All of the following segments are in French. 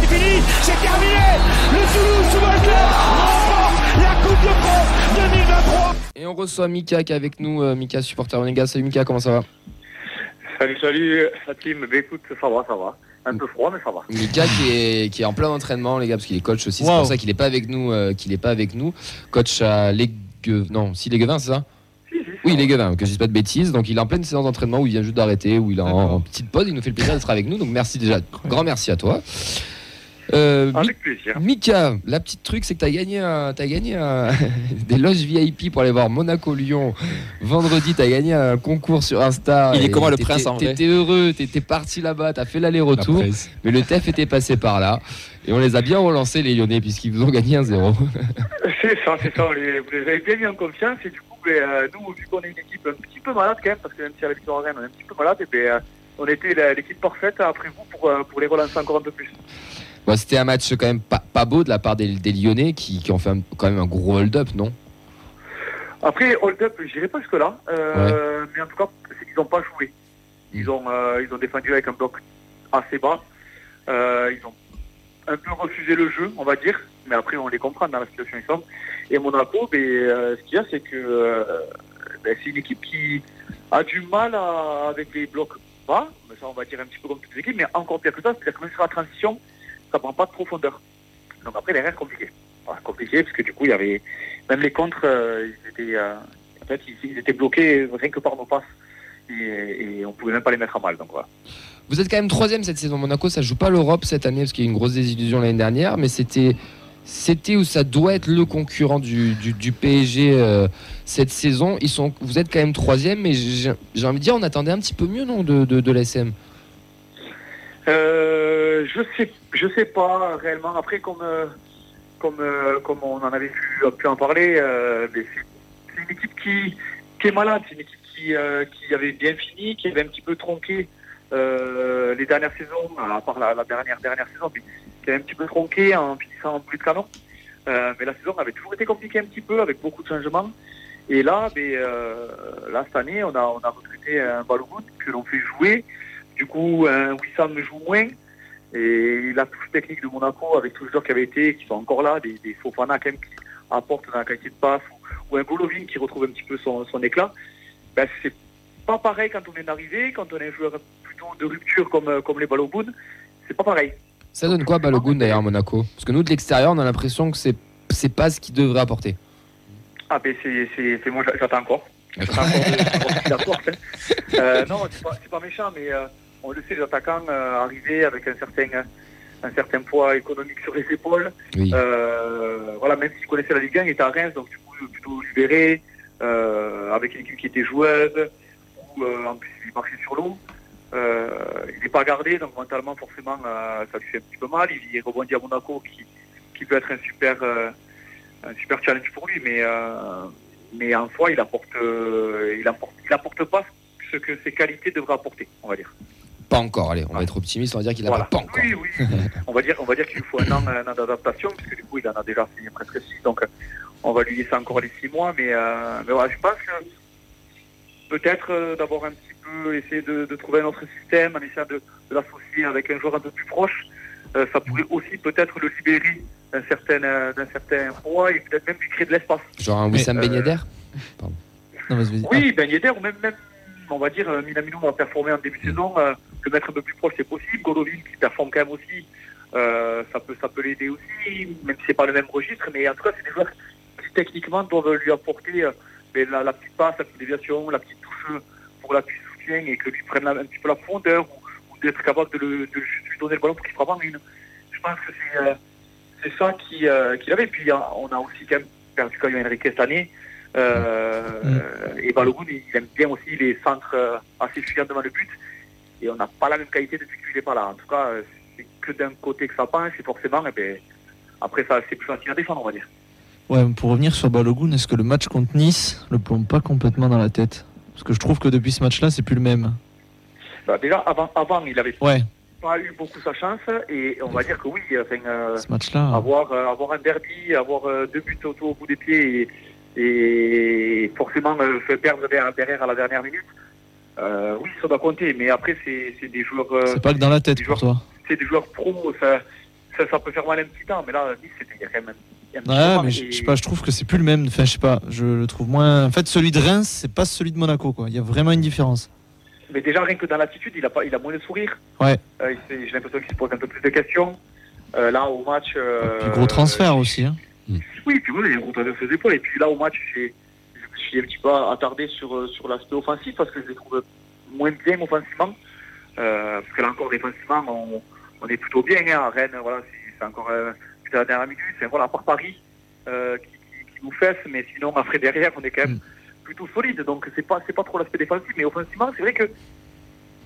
C'est fini, c'est terminé Le Toulouse Football Club remporte la Coupe de France 2023 Et on reçoit Mika qui est avec nous, euh, Mika supporter Onega. Salut Mika, comment ça va? Salut, salut, la team. Bah, écoute, ça va, ça va. Un peu froid, mais ça va. Mika qui est, qui est en plein entraînement les gars parce qu'il est coach aussi. C'est Wow. pour ça qu'il n'est pas avec nous, euh, qu'il est pas avec nous. Coach à Légue... non, si Léguevin, c'est ça? Oui, ça va. Léguevin, que je dise pas de bêtises. Donc il est en pleine séance d'entraînement où il vient juste d'arrêter, où il est en, petite pause. Il nous fait le plaisir d'être avec nous. Donc merci déjà, grand merci à toi. Euh, Avec plaisir. Mika, la petite truc, c'est que tu as gagné, un- t'as gagné un- des loges VIP pour aller voir Monaco-Lyon. Vendredi, tu as gagné un concours sur Insta. Il est comment, le prince, en vrai T'étais heureux, t'étais parti là-bas, t'as fait l'aller-retour. Mais le TEF était passé par là. Et on les a bien relancés, les Lyonnais, puisqu'ils vous ont gagné un zéro. C'est ça, c'est ça. on les- vous les avez bien mis en confiance. Et du coup, ben, euh, nous, vu qu'on est une équipe un petit peu malade quand même, parce que même si la victoire Rennes, on est un petit peu malade, et ben, euh, on était l'équipe parfaite après vous pour, euh, pour les relancer encore un peu plus. Bon, C'était un match quand même pas, pas beau de la part des, des Lyonnais qui, qui ont fait un- quand même un gros hold-up, non? Après, hold up, j'irai pas jusque-là. euh, Mais en tout cas, qu'ils n'ont pas joué. Ils ont, euh, ils ont défendu avec un bloc assez bas. Euh, ils ont un peu refusé le jeu, on va dire. Mais après, on les comprend dans la situation ils sont. Et Monaco, ben, euh, ce qu'il y a, c'est que euh, ben, c'est une équipe qui a du mal à- avec les blocs bas. Mais ça, on va dire un petit peu comme toutes les équipes. Mais encore pire que ça, c'est-à-dire que même sur la transition, ça prend pas de profondeur. Donc après, derrière, compliqué. Voilà, compliqué, parce que du coup, il y avait même les contres, euh, ils étaient, en fait, ils, étaient bloqués rien que par nos passes. Et, et on pouvait même pas les mettre à mal. Donc voilà. Vous êtes quand même troisième cette saison. Monaco, ça joue pas l'Europe cette année parce qu'il y a une grosse désillusion l'année dernière, mais c'était c'était ou ça doit être le concurrent du, PSG euh, cette saison. Vous êtes quand même troisième, mais j'ai envie de dire, on attendait un petit peu mieux non de, de, l'SM. Euh, je sais, je sais pas réellement. Après, comme euh, comme comme on en avait pu, en parler, c'est une équipe qui est malade. C'est une équipe qui avait bien fini, qui avait un petit peu tronqué les dernières saisons, à part la, dernière dernière saison, un petit peu tronqué en finissant en plus de canon. Euh, mais la saison avait toujours été compliquée un petit peu avec beaucoup de changements. Et là, ben, euh, là cette année, on a on a recruté un Balogun que l'on fait jouer. Du coup, un Wissam joue moins. Et la touche technique de Monaco, avec tous les joueurs qui avaient été, qui sont encore là, des, des Fofana quand même qui apportent dans la qualité de passe, ou, un Golovin qui retrouve un petit peu son, éclat, ben, c'est pas pareil quand on est arrivé, quand on est un joueur plutôt de rupture comme, comme les Balogun, c'est pas pareil. Ça donne quoi Balogun d'ailleurs à Monaco Parce que nous de l'extérieur, on a l'impression que c'est c'est pas ce qu'il devrait apporter. Ah ben c'est, moi j'a- j'attends encore. J'attends encore de savoir ce qu'il apporte, hein. Euh, non, c'est pas, méchant, mais euh, on le sait, les attaquants euh, arrivés avec un certain, un certain poids économique sur les épaules. Oui. Euh, voilà, même s'il connaissait la Ligue 1, il était à Reims, donc du coup plutôt libéré, euh, avec une équipe qui était joueuse, euh, en plus il marchait sur l'eau. Euh, il n'est pas gardé, donc mentalement forcément euh, ça lui fait un petit peu mal. Il, il rebondit à Monaco, qui, qui peut être un super, euh, un super challenge pour lui, mais, mais en soi il apporte, il apporte, il apporte pas ce que ses qualités devraient apporter, on va dire. Pas encore, allez, on va être optimiste, on va dire qu'il a Voilà. pas encore. Oui, oui. on va dire, on va dire qu'il lui faut un an, un an d'adaptation, puisque du coup, il en a déjà signé presque six, donc on va lui laisser encore les six mois. Mais, euh, mais voilà, je pense que peut-être euh, d'avoir un petit peu essayé de, de trouver un autre système, en essayant de, de l'associer avec un joueur un peu plus proche, euh, ça pourrait aussi peut-être le libérer d'un certain, euh, d'un certain poids et peut-être même lui créer de l'espace. Genre un Wissam euh, Ben Yedder Non, vas-y, vas-y. Oui, Ben Yedder, ou même, même, on va dire, euh, Minamino a performé en début de saison, euh, le mettre un peu plus proche, c'est possible. Golovin, qui performe quand même aussi, euh, ça peut, ça peut l'aider aussi, même si c'est pas le même registre, mais en tout cas, c'est des joueurs qui, techniquement, doivent lui apporter euh, ben, la, la petite passe, la petite déviation, la petite touche pour l'appui soutien et que lui prenne la- un petit peu la profondeur ou, ou d'être capable de, le- de lui donner le ballon pour qu'il frappe en une. Je pense que c'est, euh, c'est ça qui, euh, qu'il avait. Puis, euh, on a aussi quand même perdu Caio Henrique cette année. Euh, Et Balogun, il aime bien aussi les centres euh, assez fuyants devant le but. Et on n'a pas la même qualité depuis qu'il n'est pas là. En tout cas, euh, c'est que d'un côté que ça penche, et forcément, eh ben, après, ça, c'est plus facile à défendre, on va dire. Ouais, pour revenir sur Balogun, est-ce que le match contre Nice le plombe pas complètement dans la tête? Parce que je trouve que depuis ce match-là, c'est plus le même. Bah, déjà, avant, avant, il n'avait Ouais, pas eu beaucoup sa chance. Et on va dire que oui, enfin, euh, ce match-là. avoir, euh, avoir un derby, avoir euh, deux buts auto au bout des pieds et, et forcément fait perdre derrière, à la dernière minute, oui, ça doit compter, mais après, c'est des joueurs, euh, C'est pas que dans la tête pour joueurs- toi. c'est des joueurs pro, ça, ça, ça peut faire mal un petit temps, mais là, Nice, c'était quand même mais je je sais pas, je trouve que c'est plus le même. Enfin, je sais pas, je le trouve moins. En fait, celui de Reims, c'est pas celui de Monaco, quoi. Il y a vraiment une différence. Mais déjà, rien que dans l'attitude, il a, pas, il a moins de sourire. Ouais. Euh, J'ai l'impression qu'il se pose un peu plus de questions. Euh, là, au match. euh, Puis gros transfert aussi. Hein. Oui, puis voilà, il y a un gros transfert sur les épaules. Et puis là, au match, je me suis un petit peu attardé sur, euh, sur l'aspect offensif parce que je les trouve moins bien offensivement. Euh, parce que là encore, défensivement, on, on est plutôt bien. Hein. À Rennes, voilà, c'est c'est encore la dernière minute. C'est voilà, à part Paris euh, qui, qui- qui nous fesse, mais sinon, après derrière, on est quand même plutôt solide. Donc, c'est pas, c'est pas trop l'aspect défensif. Mais offensivement, c'est vrai que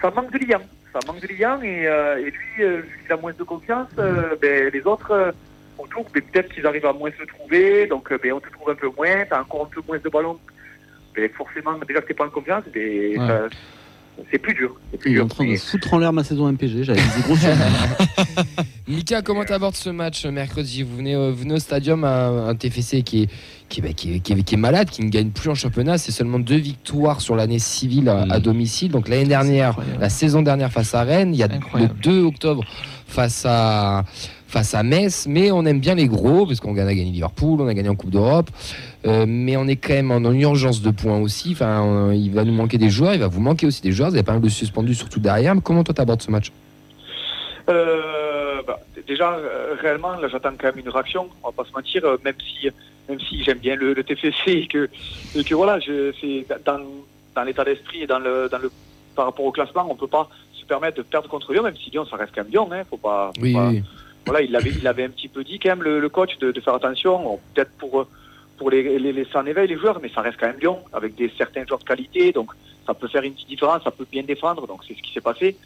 ça manque de liant. Ça manque de liant. Et, euh, et lui, euh, vu qu'il a moins de confiance, euh, ben, les autres. autour, mais peut-être qu'ils arrivent à moins se trouver, donc ben, on te trouve un peu moins, tu as encore un peu moins de ballons. Mais forcément, déjà que tu pas en confiance, ben, Ouais. ça- c'est plus dur. C'est plus Il est dur. en train de foutre en l'air ma saison MPG. J'avais gros Mika, comment t'abordes ce match mercredi? Vous venez, euh, vous venez au stadium à un TFC qui est, qui, est- bah, qui est- qui est- qui est malade, qui ne gagne plus en championnat. C'est seulement deux victoires sur l'année civile à, à Mm. domicile. Donc l'année dernière, incroyable. la saison dernière face à Rennes, il y a Incroyable. le 2 octobre face à face à Metz, mais on aime bien les gros parce qu'on a gagné Liverpool, on a gagné en Coupe d'Europe, Euh, mais on est quand même en, en urgence de points aussi. Enfin, on- il va nous manquer des joueurs, il va vous manquer aussi des joueurs. Vous avez pas mal de suspendus surtout derrière. Mais comment toi t'abordes ce match Euh, bah, déjà, euh, réellement, là, j'attends quand même une réaction. On va pas se mentir, même si, même si j'aime bien le, le TFC et que, et que voilà, c'est dans, dans l'état d'esprit et dans le, dans le, par rapport au classement, on peut pas se permettre de perdre contre Lyon, même si Lyon, ça reste quand même Lyon. Hein, faut pas, faut Oui, pas- oui. voilà, il avait, il avait un petit peu dit quand même le, le coach de, de faire attention, peut-être pour pour les, les laisser en éveil les joueurs, mais ça reste quand même Lyon avec des certains joueurs de qualité, donc ça peut faire une petite différence, ça peut bien défendre, donc c'est ce qui s'est passé.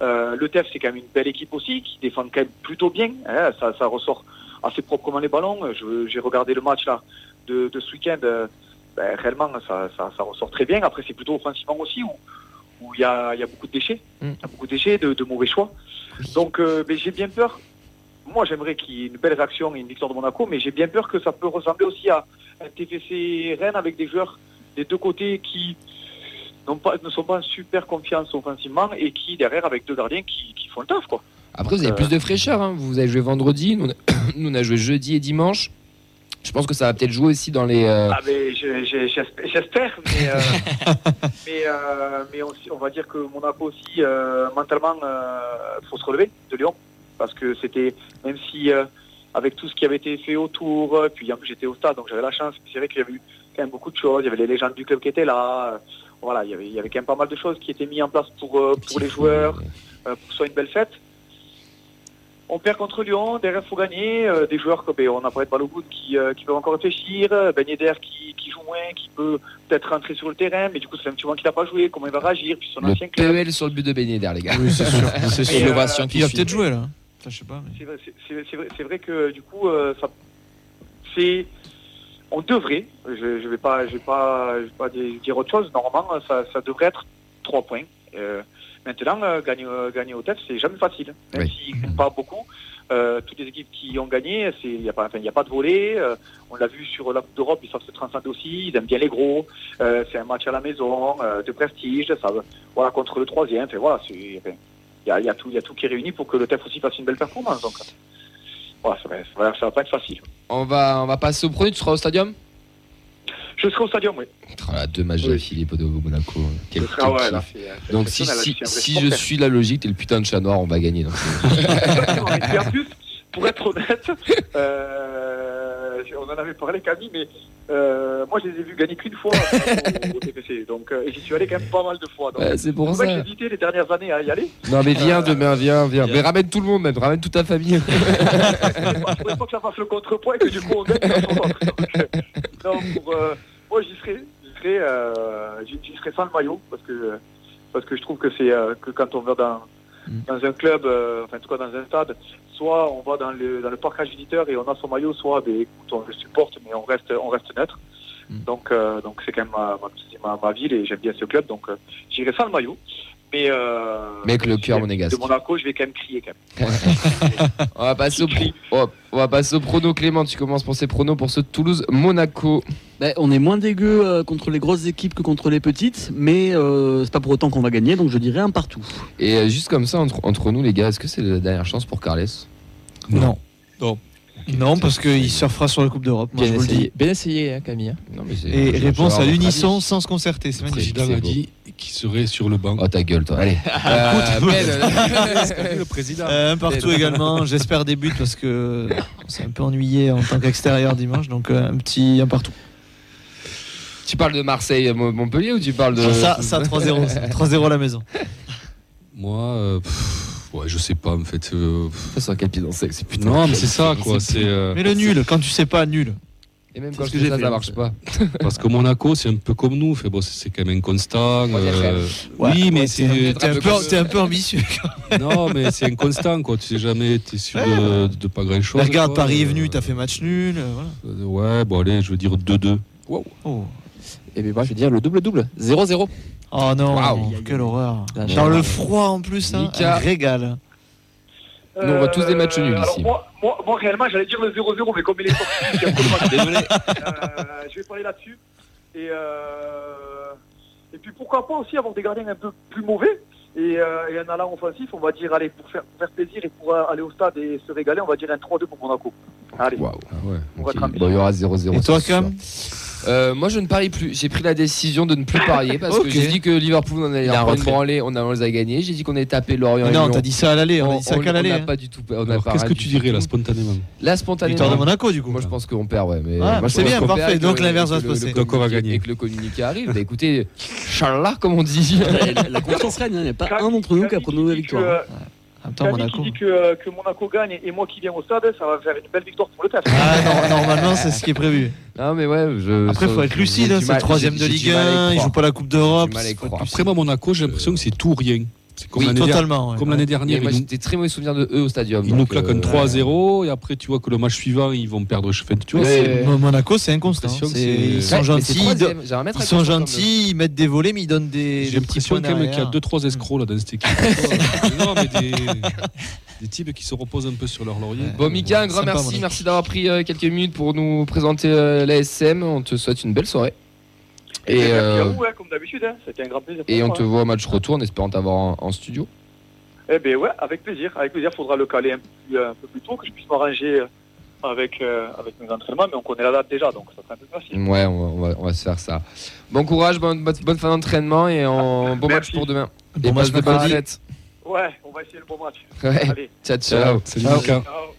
Euh, le TEF c'est quand même une belle équipe aussi qui défend quand même plutôt bien, hein, ça, ça ressort assez proprement les ballons. Je- J'ai regardé le match là de, de ce week-end, euh, ben, réellement ça, ça, ça ressort très bien. Après c'est plutôt offensivement aussi où où il y a, il y a beaucoup de déchets, Mm. il y a beaucoup de déchets, de, de mauvais choix. Donc euh, ben, j'ai bien peur. Moi, j'aimerais qu'il y ait une belle réaction et une victoire de Monaco, mais j'ai bien peur que ça peut ressembler aussi à un TFC Rennes avec des joueurs des deux côtés qui pas, ne sont pas en super confiance offensivement et qui, derrière, avec deux gardiens qui, qui font le taf. Quoi. Après, vous avez Euh, plus de fraîcheur. hein. Vous avez joué vendredi, nous on, a, nous, on a joué jeudi et dimanche. Je pense que ça va peut-être jouer aussi dans les. euh, Ah, mais je- je- j'espère, mais, euh, mais, euh, mais on, on va dire que Monaco aussi, euh, mentalement, il faut se relever de Lyon. Parce que c'était, même si euh, avec tout ce qui avait été fait autour, euh, puis en plus j'étais au stade, donc j'avais la chance, mais c'est vrai qu'il y avait eu quand même beaucoup de choses. Il y avait les légendes du club qui étaient là. euh, voilà, il y, avait, il y avait quand même pas mal de choses qui étaient mises en place pour, euh, pour les joueurs, euh, pour que ce soit une belle fête. On perd contre Lyon, derrière il faut gagner. euh, des joueurs comme ben, on a parlé de Balogun qui, euh, qui peuvent encore réfléchir, Ben Yedder qui, qui joue moins, qui peut peut-être rentrer sur le terrain, mais du coup fait un petit moment qu'il n'a pas joué, comment il va réagir, puis son Le ancien club. PEL sur le but de Ben Yedder, les gars. Oui, c'est sûr. C'est sûr. euh, Il va suit. peut-être jouer là. Je sais pas. mais- C'est vrai, c'est- c'est- c'est vrai, c'est vrai que du coup, euh, ça, c'est, on devrait, je, je vais pas, je vais pas, je vais pas dire autre chose. Normalement, ça, ça devrait être trois points. Euh, maintenant, euh, gagner, euh, gagner au TEF, c'est jamais facile, même Oui. s'ils gagnent pas beaucoup. Euh, toutes les équipes qui ont gagné, il y a pas, enfin, il y a pas de volet. euh, on l'a vu sur la Coupe d'Europe, ils savent se transcender aussi. Ils aiment bien les gros. Euh, c'est un match à la maison, euh, de prestige. Ça, voilà, contre le troisième. Enfin, voilà, c'est, enfin, il y a, il y a tout, il y a tout qui est réuni pour que le TEF aussi fasse une belle performance. Donc, voilà, ça va, ça va, pas être facile. On va, on va passer au premier. Tu seras au stadium? Je serai au stadium, oui. Oh là, deux matchs de Oui. Philippe de Monaco. Quel, Je serai- ouais, Donc si, si, si je suis la logique, t'es le putain de chat noir, on va gagner. donc. En plus, pour être honnête, euh, on en avait parlé Camille, mais euh, moi je les ai vus gagner qu'une fois au, au TPC, donc euh, et j'y suis allé quand même pas mal de fois. Donc, c'est pour vrai que ça. j'ai hésité les dernières années à y aller. Non mais viens Euh, demain, viens, viens. viens. Mais ramène tout le monde, même, ramène toute ta famille. Je voulais pas que ça fasse le contrepoids et que du coup on gagne. ça euh, non, pour, euh, moi j'y serai, j'y serai, euh, j'y sans le maillot parce que parce que je trouve que c'est euh, que quand on va dans. Dans un club, euh, enfin en tout cas dans un stade, soit on va dans le dans le parcage visiteur et on a son maillot, soit ben, écoute, on le supporte mais on reste on reste neutre. Mm. Donc euh, donc c'est quand même ma, ma, ma, ville et j'aime bien ce club donc euh, j'irai sans le maillot. Mais, euh, Mais avec le cœur monégasque. De Monaco, je vais quand même crier quand même. on va passer au pro- oh, on va passer au prono Clément. Tu commences pour ces pronos pour ce Toulouse Ben, on est moins dégueu euh, contre les grosses équipes que contre les petites, mais euh, c'est pas pour autant qu'on va gagner, donc je dirais un partout. Et euh, juste comme ça, entre, entre nous, les gars, est-ce que c'est la dernière chance pour Carles? Non. Non. Non, parce qu'il surfera sur la Coupe d'Europe. Moi, Bien je vous le dis. essayé, bien essayé hein, Camille. hein. Non, mais c'est- Et je- je- réponse je- à je- l'unisson sans se concerter. C'est Le magnifique. président c'est a beau. dit qu'il serait sur le banc. Oh ta gueule, toi. Allez. Euh, le président. Un partout également. J'espère des buts parce que on s'est un peu ennuyé en tant qu'extérieur dimanche. Donc euh, un petit un partout. Tu parles de Marseille, Mo- Montpellier ou tu parles de Ça, ça 3-0. ça. 3-0 à la maison. Moi, euh, pff, ouais, je sais pas en fait. euh, quel pied danser, c'est putain. non, mais c'est ça quoi. C'est euh, Mais le nul, quand tu sais pas, nul. Et même C'est quand ce je que j'ai ça, ça marche c'est- pas. parce que Monaco, c'est un peu comme nous. Fait bon, c'est c'est quand même inconstant. Euh, Ouais, oui, mais ouais, c'est t'es un, t'es un peu un ambitieux. non, mais c'est inconstant quoi. Tu sais jamais, t'es sûr de, de pas grand chose. regarde, Paris est venu, t'as fait match nul. euh, voilà. Ouais, bon allez, je veux dire 2-2. Oh. Et bien moi je vais dire le double-double. 0-0. Oh non, Waouh. quelle horreur. Dans le froid en plus, hein, un régal. Nous, on voit tous des matchs nuls alors ici. Moi, moi, moi, réellement, j'allais dire le 0-0, mais comme il est sorti, il y a beaucoup de matchs. Désolé. Euh, je vais parler là-dessus. Et, euh, et puis pourquoi pas aussi avoir des gardiens un peu plus mauvais et, euh, et un allant offensif, on va dire, allez, pour faire, pour faire plaisir et pour euh, aller au stade et se régaler, on va dire un 3-2 pour Monaco. Allez. Waouh. Ah ouais. On va. Bon, il y aura 0-0. Et toi. Cam Euh, moi, je ne parie plus. J'ai pris la décision de ne plus parier parce que j'ai dit que Liverpool on allait en branlée, on, a- on les a gagnés. J'ai dit qu'on allait taper Lorient. Non, t'as dit ça à l'aller, on a dit ça on, qu'à l'aller. n'a hein. pas du tout. On qu'est-ce que tu dirais là spontanément Là, spontanément. Victoire de Monaco, du coup. Moi, je pense qu'on perd, ouais. Mais Ah, moi, je c'est bien, parfait. perd Donc, l'inverse va se passer. Donc, on va gagner. Et que le communiqué arrive. Bah, écoutez, Charles, comme on dit. la, confiance règne, il n'y a pas un d'entre nous qui a prononcé la victoire. hein. En même temps, Camille Monaco. qui dit que, euh, que Monaco gagne et moi qui viens au stade, ça va faire une belle victoire pour le TAF. Ah non, normalement, c'est ce qui est prévu. Non, mais ouais. Je, Après, il faut être lucide, hein, c'est troisième de Ligue 1, il joue pas la Coupe d'Europe. Après moi, Monaco, j'ai l'impression que c'est tout ou rien. C'est comme Oui, l'année ouais. dernière. moi, nous- j'étais très mauvais souvenir de eux au stadium. Ils nous claquent un euh, 3-0 et après tu vois que le match suivant ils vont perdre. Je fais, tu vois, c'est- Monaco, c'est inconstant. c'est- Ils sont gentils, ils sont gentils, ils mettent des volets, mais ils donnent des. j'ai des petits l'impression quand même qu'il y a derrière. 2-3 escrocs là dans cette équipe. non mais des, des types qui se reposent un peu sur leur laurier. Ouais. Bon, Mika, un grand merci. Merci d'avoir pris euh, quelques minutes pour nous présenter euh, l'ASM. On te souhaite une belle soirée. Et, Et, merci à euh, vous, hein, comme d'habitude, hein. c'était un grand plaisir. et on moi, te hein. voit au match retour en espérant t'avoir en, en studio. Eh bien ouais, avec plaisir. Avec plaisir, faudra le caler un peu plus, un peu plus tôt, que je puisse m'arranger euh, avec, euh, avec mes entraînements, mais on connaît la date déjà, donc ça sera un peu facile. Ouais, on va, on va, on va se faire ça. Bon courage, bonne, bonne, bonne fin d'entraînement et en, bon match pour demain. Bon et match de fêtes. Ouais, on va essayer le bon match. Ouais. Allez, Ciao, ciao. Salut Ciao. Mika. ciao.